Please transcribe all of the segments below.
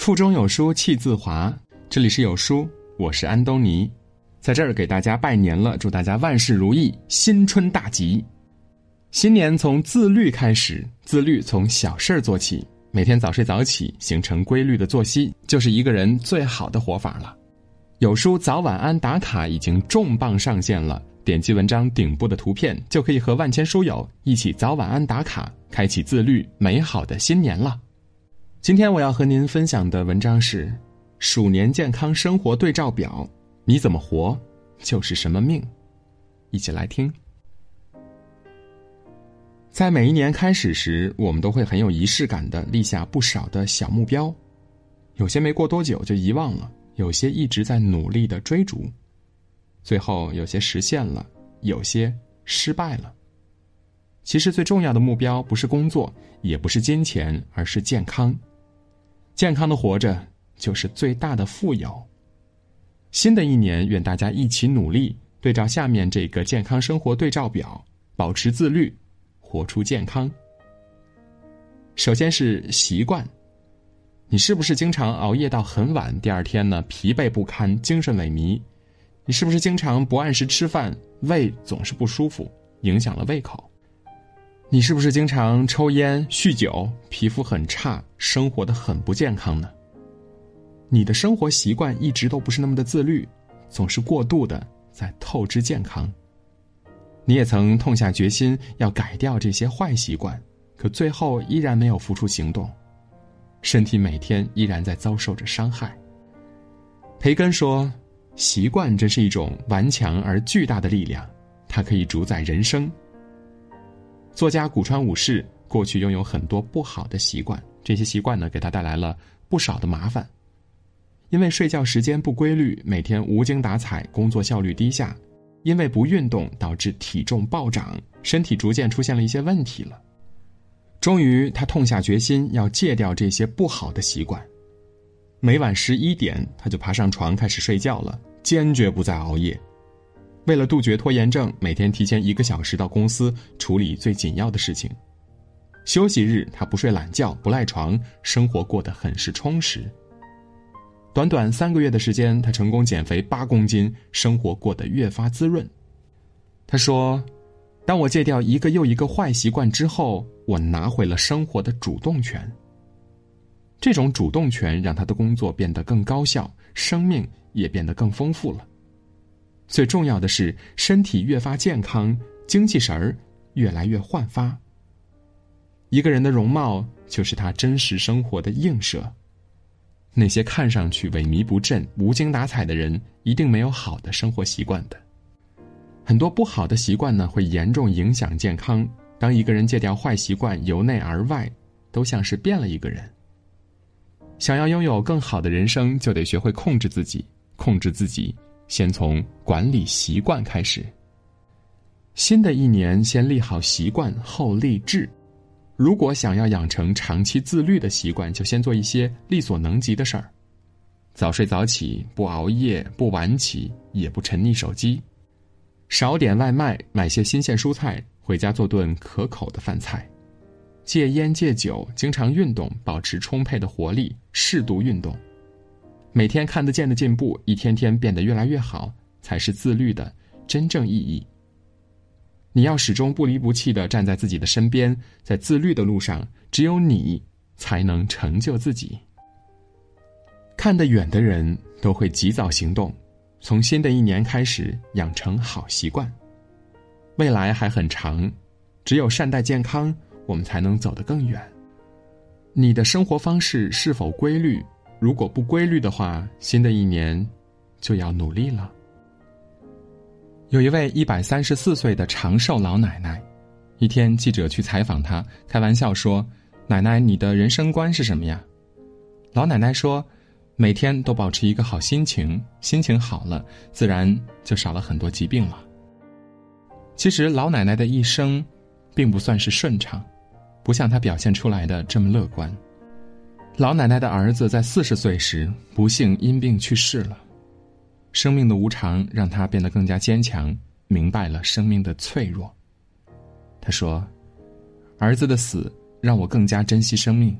腹中有书气自华。这里是有书，我是安东尼，在这儿给大家拜年了，祝大家万事如意，新春大吉。新年从自律开始，自律从小事儿做起，每天早睡早起，形成规律的作息，就是一个人最好的活法了。有书早晚安打卡已经重磅上线了，点击文章顶部的图片，就可以和万千书友一起早晚安打卡，开启自律美好的新年了。今天我要和您分享的文章是《鼠年健康生活对照表》，你怎么活，就是什么命。一起来听。在每一年开始时，我们都会很有仪式感的立下不少的小目标，有些没过多久就遗忘了，有些一直在努力的追逐，最后有些实现了，有些失败了。其实最重要的目标不是工作，也不是金钱，而是健康。健康的活着就是最大的富有。新的一年，愿大家一起努力，对照下面这个健康生活对照表，保持自律。活出健康。首先是习惯，你是不是经常熬夜到很晚？第二天呢，疲惫不堪，精神萎靡？你是不是经常不按时吃饭，胃总是不舒服，影响了胃口？你是不是经常抽烟、酗酒，皮肤很差，生活的很不健康呢？你的生活习惯一直都不是那么的自律，总是过度的在透支健康。你也曾痛下决心要改掉这些坏习惯，可最后依然没有付出行动，身体每天依然在遭受着伤害。培根说：“习惯真是一种顽强而巨大的力量，它可以主宰人生。”作家古川武士过去拥有很多不好的习惯，这些习惯呢，给他带来了不少的麻烦。因为睡觉时间不规律，每天无精打采，工作效率低下。因为不运动导致体重暴涨，身体逐渐出现了一些问题了。终于，他痛下决心要戒掉这些不好的习惯。每晚十一点，他就爬上床开始睡觉了，坚决不再熬夜。为了杜绝拖延症，每天提前一个小时到公司处理最紧要的事情。休息日，他不睡懒觉，不赖床，生活过得很是充实。短短三个月的时间，他成功减肥八公斤，生活过得越发滋润。他说：“当我戒掉一个又一个坏习惯之后，我拿回了生活的主动权。这种主动权让他的工作变得更高效，生命也变得更丰富了。最重要的是，身体越发健康，精气神儿越来越焕发。一个人的容貌就是他真实生活的映射。”那些看上去萎靡不振、无精打采的人，一定没有好的生活习惯的。很多不好的习惯呢，会严重影响健康。当一个人戒掉坏习惯，由内而外，都像是变了一个人。想要拥有更好的人生，就得学会控制自己。控制自己，先从管理习惯开始。新的一年，先立好习惯，后立志。如果想要养成长期自律的习惯，就先做一些力所能及的事儿：早睡早起，不熬夜，不晚起，也不沉溺手机；少点外卖，买些新鲜蔬菜，回家做顿可口的饭菜；戒烟戒酒，经常运动，保持充沛的活力，适度运动；每天看得见的进步，一天天变得越来越好，才是自律的真正意义。你要始终不离不弃的站在自己的身边，在自律的路上，只有你才能成就自己。看得远的人都会及早行动，从新的一年开始养成好习惯。未来还很长，只有善待健康，我们才能走得更远。你的生活方式是否规律？如果不规律的话，新的一年就要努力了。有一位一百三十四岁的长寿老奶奶，一天记者去采访她，开玩笑说：“奶奶，你的人生观是什么呀？”老奶奶说：“每天都保持一个好心情，心情好了，自然就少了很多疾病了。”其实老奶奶的一生，并不算是顺畅，不像她表现出来的这么乐观。老奶奶的儿子在四十岁时不幸因病去世了。生命的无常让他变得更加坚强，明白了生命的脆弱。他说：“儿子的死让我更加珍惜生命。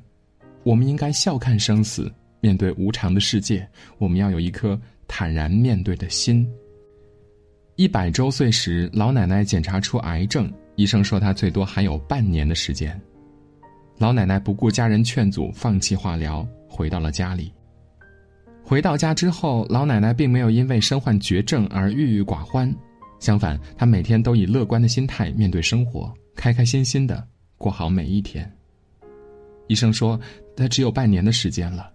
我们应该笑看生死，面对无常的世界，我们要有一颗坦然面对的心。一百周岁时，老奶奶检查出癌症，医生说她最多还有半年的时间。老奶奶不顾家人劝阻，放弃化疗，回到了家里。回到家之后，老奶奶并没有因为身患绝症而郁郁寡欢，相反，她每天都以乐观的心态面对生活，开开心心的过好每一天。医生说她只有半年的时间了，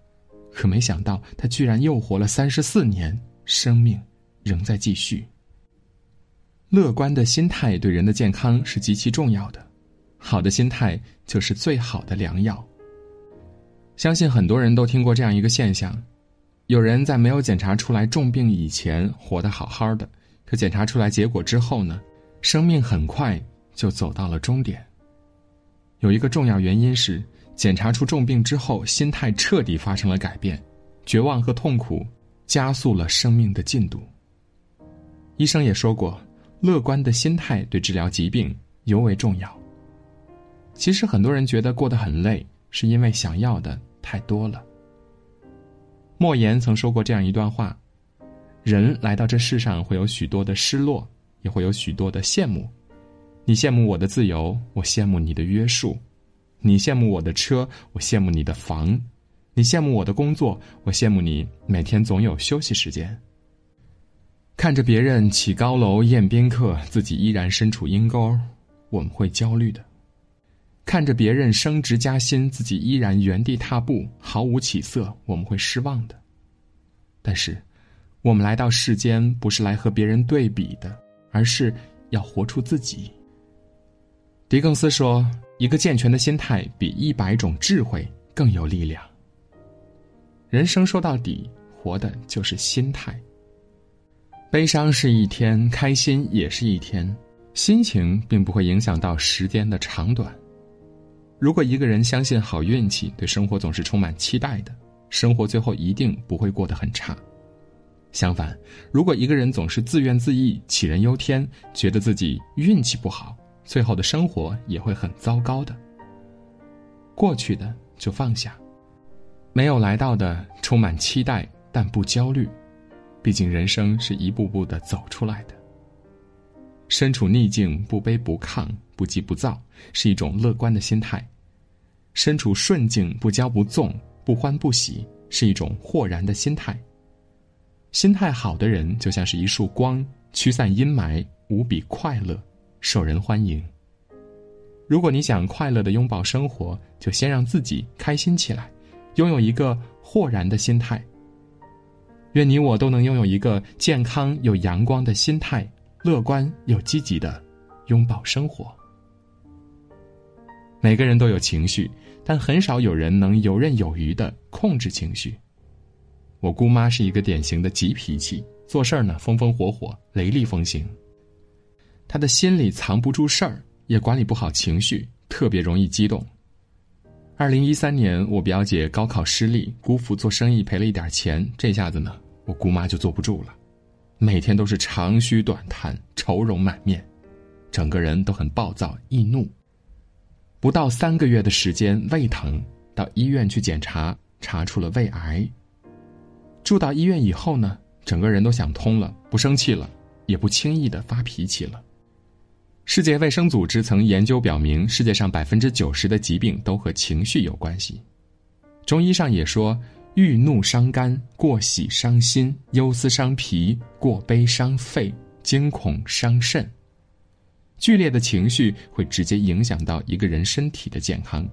可没想到她居然又活了三十四年，生命仍在继续。乐观的心态对人的健康是极其重要的，好的心态就是最好的良药。相信很多人都听过这样一个现象：有人在没有检查出来重病以前活得好好的，可检查出来结果之后呢，生命很快就走到了终点。有一个重要原因是，检查出重病之后，心态彻底发生了改变，绝望和痛苦加速了生命的进度。医生也说过。乐观的心态对治疗疾病尤为重要。其实很多人觉得过得很累，是因为想要的太多了。莫言曾说过这样一段话：人来到这世上，会有许多的失落，也会有许多的羡慕。你羡慕我的自由，我羡慕你的约束；你羡慕我的车，我羡慕你的房；你羡慕我的工作，我羡慕你每天总有休息时间。看着别人起高楼宴宾客，自己依然身处阴沟，我们会焦虑的；看着别人升职加薪，自己依然原地踏步，毫无起色，我们会失望的。但是，我们来到世间不是来和别人对比的，而是要活出自己。狄更斯说：“一个健全的心态比一百种智慧更有力量。”人生说到底，活的就是心态。悲伤是一天，开心也是一天，心情并不会影响到时间的长短。如果一个人相信好运气，对生活总是充满期待的，生活最后一定不会过得很差。相反，如果一个人总是自怨自艾、杞人忧天，觉得自己运气不好，最后的生活也会很糟糕的。过去的就放下，没有来到的充满期待，但不焦虑。毕竟，人生是一步步的走出来的。身处逆境，不卑不亢，不急不躁，是一种乐观的心态；身处顺境，不骄不纵，不欢不喜，是一种豁然的心态。心态好的人，就像是一束光，驱散阴霾，无比快乐，受人欢迎。如果你想快乐的拥抱生活，就先让自己开心起来，拥有一个豁然的心态。愿你我都能拥有一个健康又阳光的心态，乐观又积极的拥抱生活。每个人都有情绪，但很少有人能游刃有余的控制情绪。我姑妈是一个典型的急脾气，做事儿呢风风火火、雷厉风行。她的心里藏不住事儿，也管理不好情绪，特别容易激动。二零一三年，我表姐高考失利，姑父做生意赔了一点钱，这下子呢。我姑妈就坐不住了，每天都是长吁短叹、愁容满面，整个人都很暴躁易怒。不到三个月的时间，胃疼，到医院去检查，查出了胃癌。住到医院以后呢，整个人都想通了，不生气了，也不轻易的发脾气了。世界卫生组织曾研究表明，世界上百分之九十的疾病都和情绪有关系。中医上也说。郁怒伤肝，过喜伤心，忧思伤脾，过悲伤肺，惊恐伤肾。剧烈的情绪会直接影响到一个人身体的健康。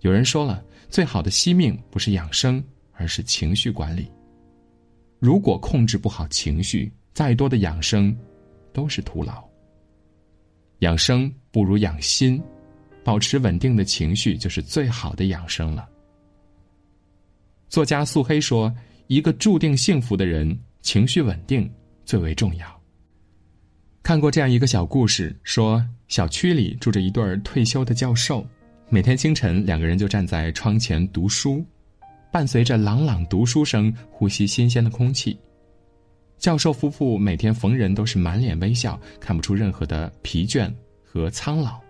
有人说了，最好的惜命不是养生，而是情绪管理。如果控制不好情绪，再多的养生都是徒劳。养生不如养心，保持稳定的情绪就是最好的养生了。作家素黑说：“一个注定幸福的人，情绪稳定最为重要。”看过这样一个小故事，说小区里住着一对退休的教授，每天清晨两个人就站在窗前读书，伴随着朗朗读书声，呼吸新鲜的空气。教授夫妇每天逢人都是满脸微笑，看不出任何的疲倦和苍老。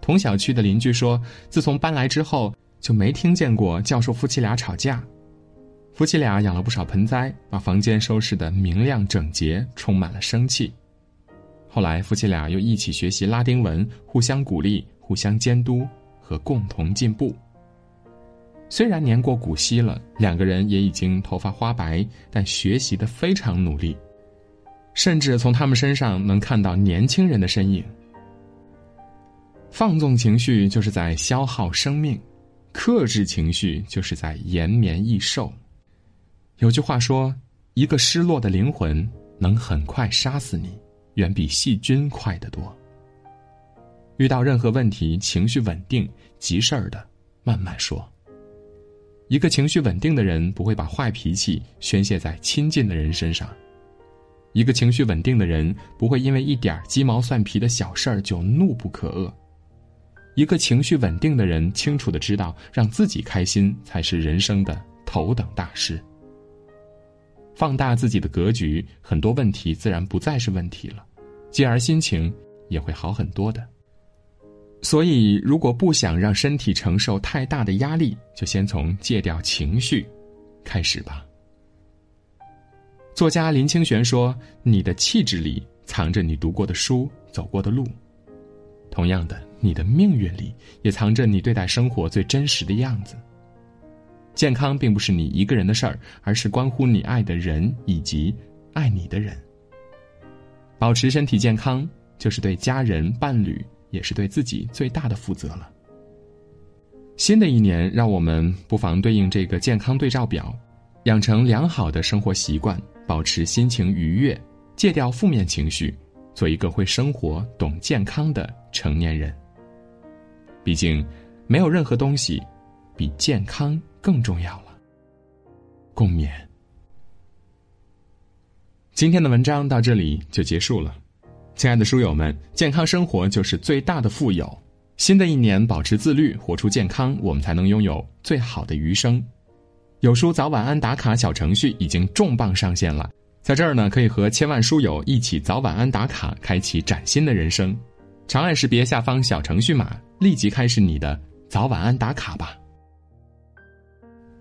同小区的邻居说：“自从搬来之后。”就没听见过教授夫妻俩吵架。夫妻俩养了不少盆栽，把房间收拾得明亮整洁，充满了生气。后来，夫妻俩又一起学习拉丁文，互相鼓励，互相监督和共同进步。虽然年过古稀了，两个人也已经头发花白，但学习的非常努力，甚至从他们身上能看到年轻人的身影。放纵情绪就是在消耗生命，克制情绪就是在延绵益寿。有句话说：“一个失落的灵魂能很快杀死你，远比细菌快得多。”遇到任何问题，情绪稳定，急事儿的慢慢说。一个情绪稳定的人不会把坏脾气宣泄在亲近的人身上，一个情绪稳定的人不会因为一点鸡毛蒜皮的小事儿就怒不可遏。一个情绪稳定的人，清楚的知道，让自己开心才是人生的头等大事。放大自己的格局，很多问题自然不再是问题了，继而心情也会好很多的。所以，如果不想让身体承受太大的压力，就先从戒掉情绪开始吧。作家林清玄说：“你的气质里藏着你读过的书、走过的路。”同样的。你的命运里也藏着你对待生活最真实的样子。健康并不是你一个人的事儿，而是关乎你爱的人以及爱你的人。保持身体健康，就是对家人、伴侣，也是对自己最大的负责了。新的一年，让我们不妨对应这个健康对照表，养成良好的生活习惯，保持心情愉悦，戒掉负面情绪，做一个会生活、懂健康的成年人。毕竟，没有任何东西比健康更重要了。共勉。今天的文章到这里就结束了，亲爱的书友们，健康生活就是最大的富有。新的一年，保持自律，活出健康，我们才能拥有最好的余生。有书早晚安打卡小程序已经重磅上线了，在这儿呢，可以和千万书友一起早晚安打卡，开启崭新的人生。长按识别下方小程序码，立即开始你的早晚安打卡吧。